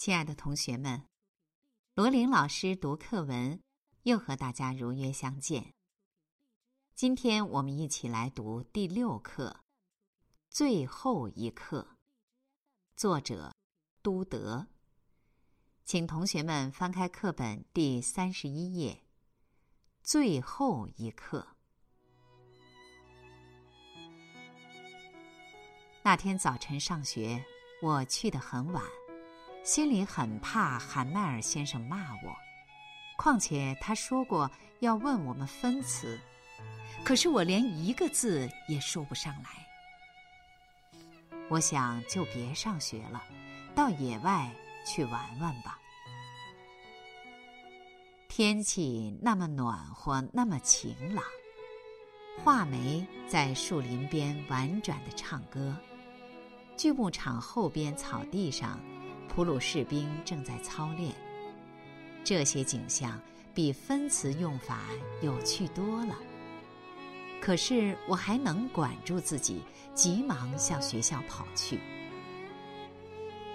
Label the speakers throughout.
Speaker 1: 亲爱的同学们，罗琳老师读课文又和大家如约相见。今天我们一起来读第六课《最后一课》，作者都德。请同学们翻开课本第三十一页，《最后一课》。那天早晨上学，我去得很晚。心里很怕韩麦尔先生骂我，况且他说过要问我们分词，可是我连一个字也说不上来。我想就别上学了，到野外去玩玩吧。天气那么暖和，那么晴朗，画眉在树林边婉转的唱歌，锯木厂后边草地上。普鲁士兵正在操练，这些景象比分词用法有趣多了。可是我还能管住自己，急忙向学校跑去。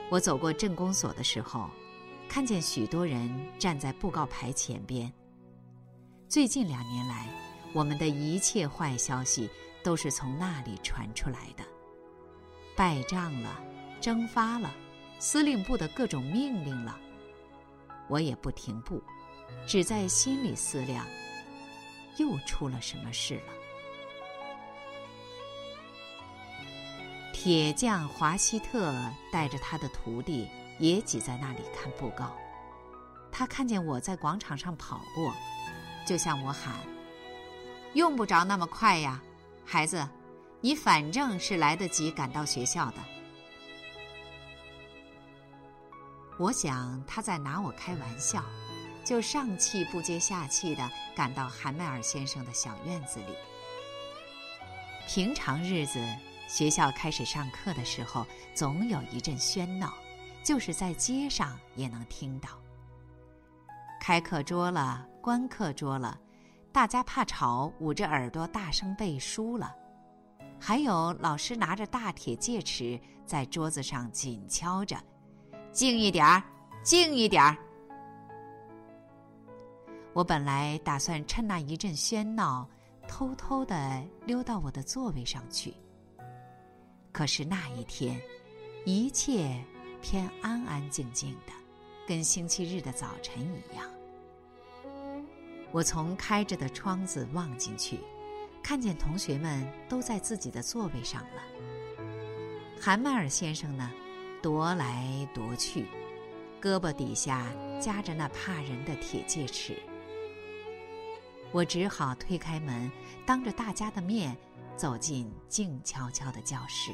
Speaker 1: 我走过镇公所的时候，看见许多人站在布告牌前边。最近两年来，我们的一切坏消息都是从那里传出来的：败仗了，蒸发了。司令部的各种命令了，我也不停步，只在心里思量，又出了什么事了。铁匠华希特带着他的徒弟也挤在那里看布告。他看见我在广场上跑过，就向我喊：“用不着那么快呀，孩子，你反正是来得及赶到学校的。”我想他在拿我开玩笑，就上气不接下气的赶到韩麦尔先生的小院子里。平常日子，学校开始上课的时候，总有一阵喧闹，就是在街上也能听到。开课桌了，关课桌了，大家怕吵，捂着耳朵大声背书了。还有老师拿着大铁戒尺在桌子上紧敲着。静一点儿，静一点儿。我本来打算趁那一阵喧闹，偷偷的溜到我的座位上去。可是那一天，一切偏安安静静的，跟星期日的早晨一样。我从开着的窗子望进去，看见同学们都在自己的座位上了。韩麦尔先生呢？踱来踱去，胳膊底下夹着那怕人的铁戒尺。我只好推开门，当着大家的面走进静悄悄的教室。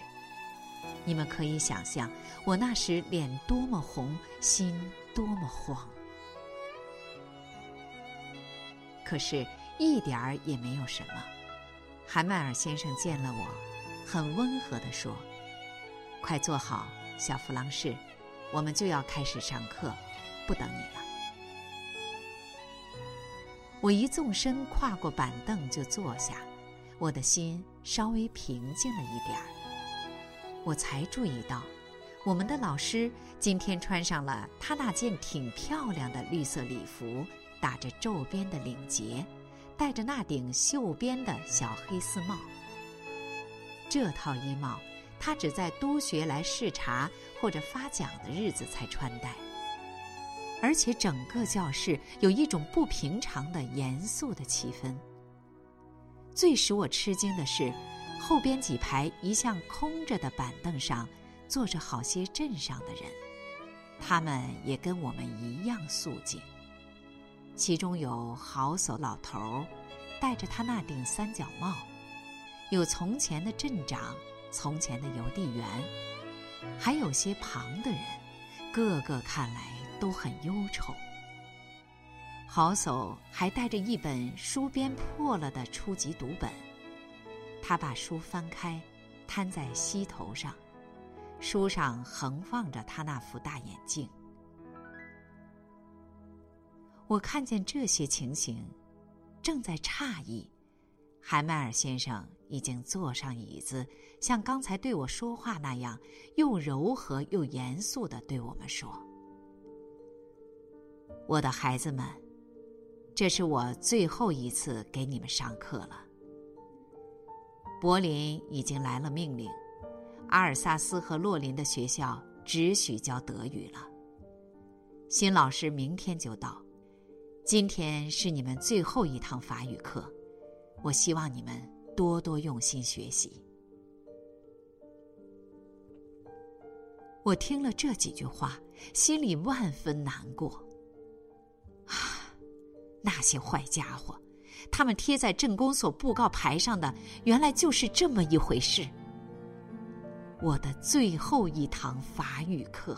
Speaker 1: 你们可以想象我那时脸多么红，心多么慌。可是，一点儿也没有什么。韩麦尔先生见了我，很温和地说：“快坐好。”小弗朗士，我们就要开始上课，不等你了。我一纵身跨过板凳就坐下，我的心稍微平静了一点儿。我才注意到，我们的老师今天穿上了他那件挺漂亮的绿色礼服，打着皱边的领结，戴着那顶绣边的小黑丝帽。这套衣帽。他只在督学来视察或者发奖的日子才穿戴，而且整个教室有一种不平常的严肃的气氛。最使我吃惊的是，后边几排一向空着的板凳上坐着好些镇上的人，他们也跟我们一样肃静。其中有好手老头儿，戴着他那顶三角帽；有从前的镇长。从前的邮递员，还有些旁的人，个个看来都很忧愁。好叟还带着一本书边破了的初级读本，他把书翻开，摊在膝头上，书上横放着他那副大眼镜。我看见这些情形，正在诧异。海麦尔先生已经坐上椅子，像刚才对我说话那样，又柔和又严肃的对我们说：“我的孩子们，这是我最后一次给你们上课了。柏林已经来了命令，阿尔萨斯和洛林的学校只许教德语了。新老师明天就到，今天是你们最后一堂法语课，我希望你们多多用心学习。我听了这几句话，心里万分难过。啊，那些坏家伙！他们贴在镇公所布告牌上的，原来就是这么一回事。我的最后一堂法语课，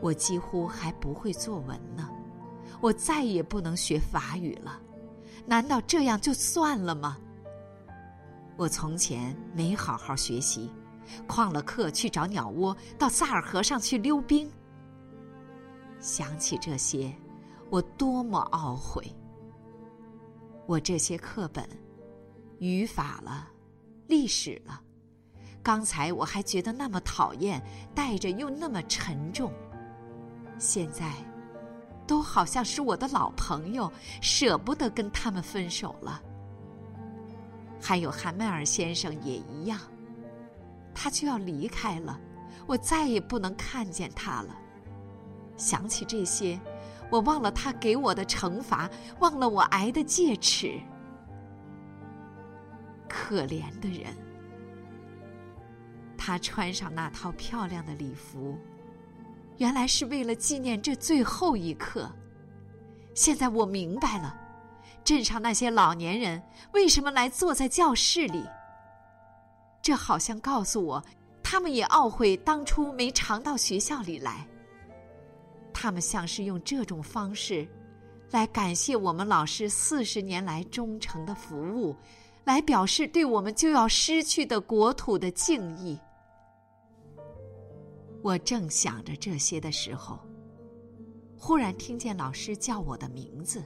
Speaker 1: 我几乎还不会作文呢，我再也不能学法语了。难道这样就算了吗？我从前没好好学习，旷了课去找鸟窝，到萨尔河上去溜冰。想起这些。我多么懊悔！我这些课本，语法了，历史了，刚才我还觉得那么讨厌，带着又那么沉重，现在，都好像是我的老朋友，舍不得跟他们分手了。还有韩麦尔先生也一样，他就要离开了，我再也不能看见他了。想起这些。我忘了他给我的惩罚，忘了我挨的戒尺。可怜的人，他穿上那套漂亮的礼服，原来是为了纪念这最后一刻。现在我明白了，镇上那些老年人为什么来坐在教室里。这好像告诉我，他们也懊悔当初没常到学校里来。他们像是用这种方式，来感谢我们老师四十年来忠诚的服务，来表示对我们就要失去的国土的敬意。我正想着这些的时候，忽然听见老师叫我的名字，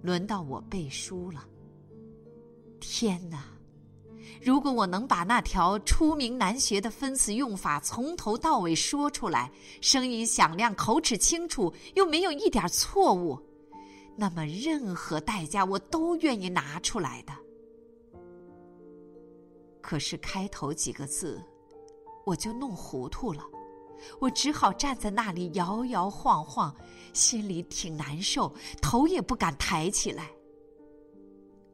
Speaker 1: 轮到我背书了。天哪！如果我能把那条出名难学的分词用法从头到尾说出来，声音响亮，口齿清楚，又没有一点错误，那么任何代价我都愿意拿出来的。可是开头几个字，我就弄糊涂了，我只好站在那里摇摇晃晃，心里挺难受，头也不敢抬起来。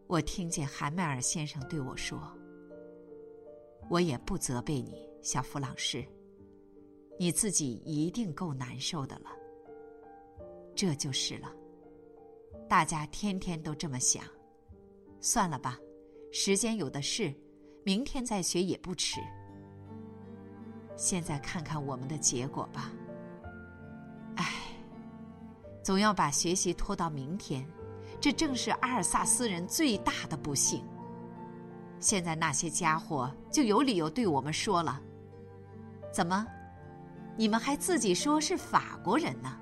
Speaker 1: 我听见韩麦尔先生对我说。我也不责备你，小弗朗士。你自己一定够难受的了。这就是了。大家天天都这么想，算了吧，时间有的是，明天再学也不迟。现在看看我们的结果吧。唉，总要把学习拖到明天，这正是阿尔萨斯人最大的不幸。现在那些家伙就有理由对我们说了：“怎么，你们还自己说是法国人呢？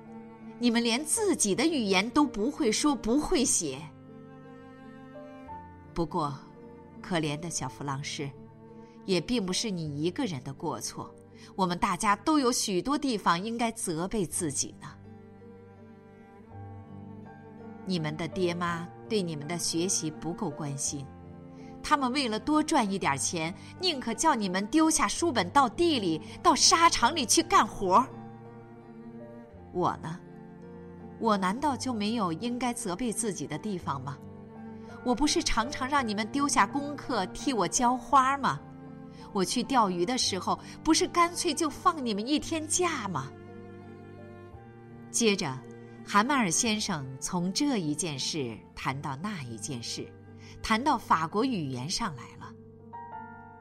Speaker 1: 你们连自己的语言都不会说，不会写。”不过，可怜的小弗朗士，也并不是你一个人的过错。我们大家都有许多地方应该责备自己呢。你们的爹妈对你们的学习不够关心。他们为了多赚一点钱，宁可叫你们丢下书本到地里、到沙场里去干活。我呢，我难道就没有应该责备自己的地方吗？我不是常常让你们丢下功课替我浇花吗？我去钓鱼的时候，不是干脆就放你们一天假吗？接着，韩麦尔先生从这一件事谈到那一件事。谈到法国语言上来了，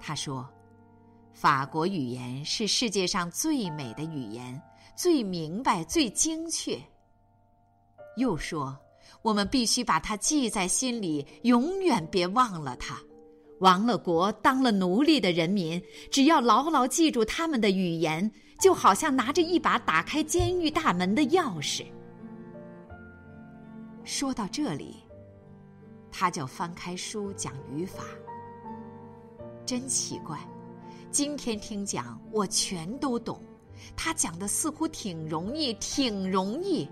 Speaker 1: 他说：“法国语言是世界上最美的语言，最明白、最精确。”又说：“我们必须把它记在心里，永远别忘了它。亡了国、当了奴隶的人民，只要牢牢记住他们的语言，就好像拿着一把打开监狱大门的钥匙。”说到这里。他就翻开书讲语法，真奇怪。今天听讲我全都懂，他讲的似乎挺容易，挺容易。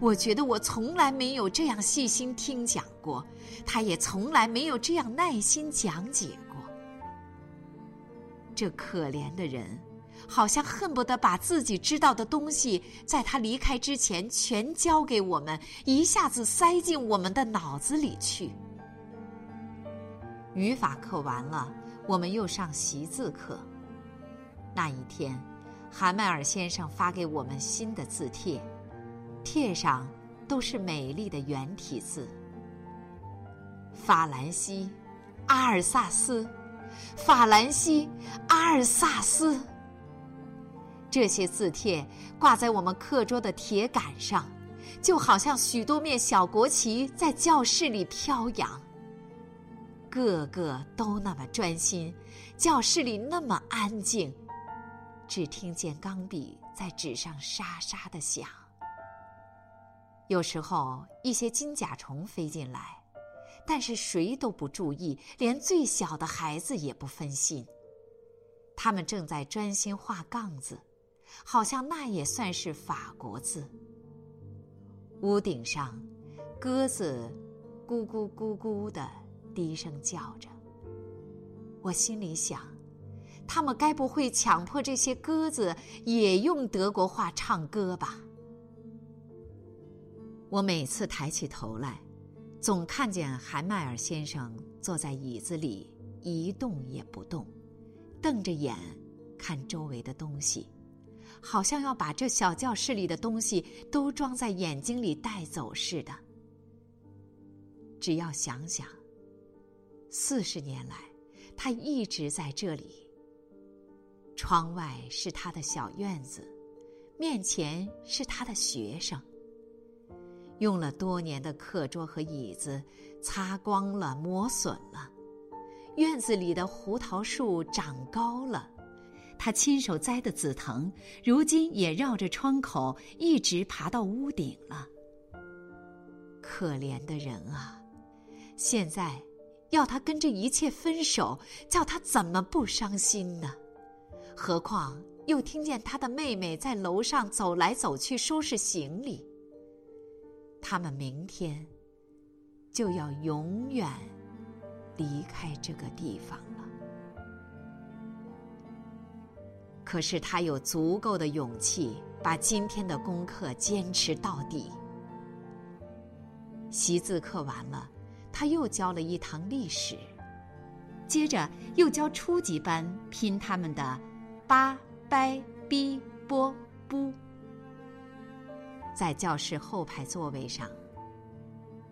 Speaker 1: 我觉得我从来没有这样细心听讲过，他也从来没有这样耐心讲解过。这可怜的人，好像恨不得把自己知道的东西，在他离开之前全交给我们，一下子塞进我们的脑子里去。语法课完了，我们又上习字课。那一天，韩麦尔先生发给我们新的字帖。帖上都是美丽的圆体字：法兰西、阿尔萨斯、法兰西、阿尔萨斯。这些字帖挂在我们课桌的铁杆上，就好像许多面小国旗在教室里飘扬。个个都那么专心，教室里那么安静，只听见钢笔在纸上沙沙的响。有时候，一些金甲虫飞进来，但是谁都不注意，连最小的孩子也不分心。他们正在专心画杠子，好像那也算是法国字。屋顶上，鸽子咕咕咕咕的低声叫着。我心里想，他们该不会强迫这些鸽子也用德国话唱歌吧？我每次抬起头来，总看见韩麦尔先生坐在椅子里一动也不动，瞪着眼看周围的东西，好像要把这小教室里的东西都装在眼睛里带走似的。只要想想，四十年来他一直在这里。窗外是他的小院子，面前是他的学生。用了多年的课桌和椅子，擦光了，磨损了。院子里的胡桃树长高了，他亲手栽的紫藤，如今也绕着窗口一直爬到屋顶了。可怜的人啊！现在要他跟这一切分手，叫他怎么不伤心呢？何况又听见他的妹妹在楼上走来走去收拾行李。他们明天就要永远离开这个地方了。可是他有足够的勇气把今天的功课坚持到底。习字课完了，他又教了一堂历史，接着又教初级班拼他们的“八掰逼波不”。在教室后排座位上，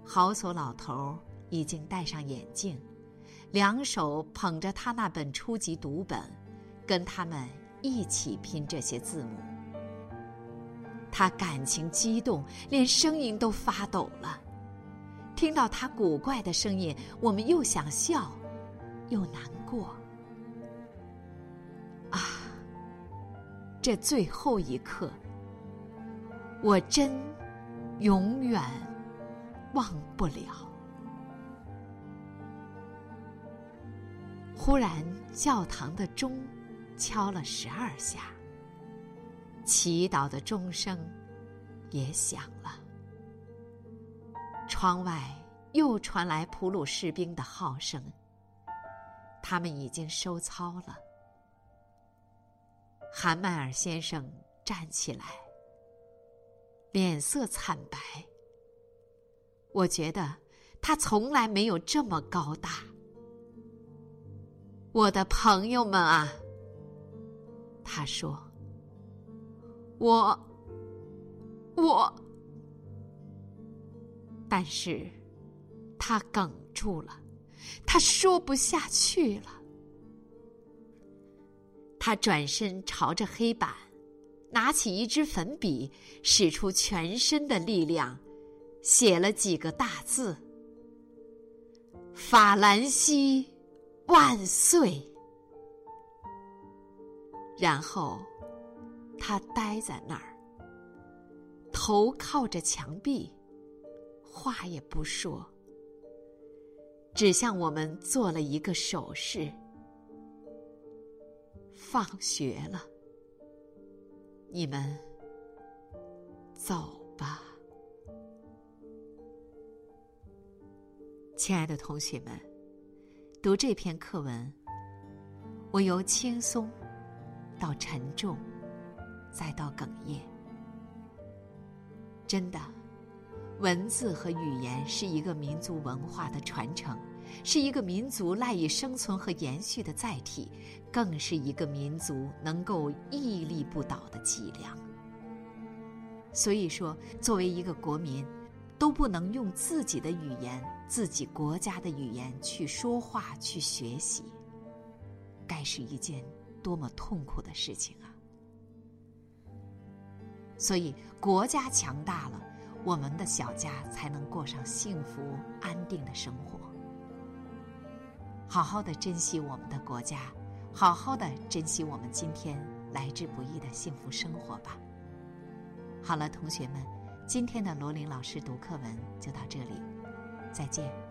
Speaker 1: 好索老头已经戴上眼镜，两手捧着他那本初级读本，跟他们一起拼这些字母。他感情激动，连声音都发抖了。听到他古怪的声音，我们又想笑，又难过。啊，这最后一刻。我真永远忘不了。忽然，教堂的钟敲了十二下，祈祷的钟声也响了。窗外又传来普鲁士兵的号声，他们已经收操了。韩麦尔先生站起来。脸色惨白。我觉得他从来没有这么高大。我的朋友们啊，他说：“我，我。”但是，他哽住了，他说不下去了。他转身朝着黑板。拿起一支粉笔，使出全身的力量，写了几个大字：“法兰西万岁。”然后，他呆在那儿，头靠着墙壁，话也不说，只向我们做了一个手势：“放学了。”你们走吧。亲爱的同学们，读这篇课文，我由轻松到沉重，再到哽咽。真的，文字和语言是一个民族文化的传承，是一个民族赖以生存和延续的载体，更是一个民族能够屹立不倒的脊梁。所以说，作为一个国民，都不能用自己的语言、自己国家的语言去说话、去学习，该是一件多么痛苦的事情啊！所以，国家强大了，我们的小家才能过上幸福安定的生活。好好的珍惜我们的国家，好好的珍惜我们今天来之不易的幸福生活吧。好了，同学们，今天的罗琳老师读课文就到这里，再见。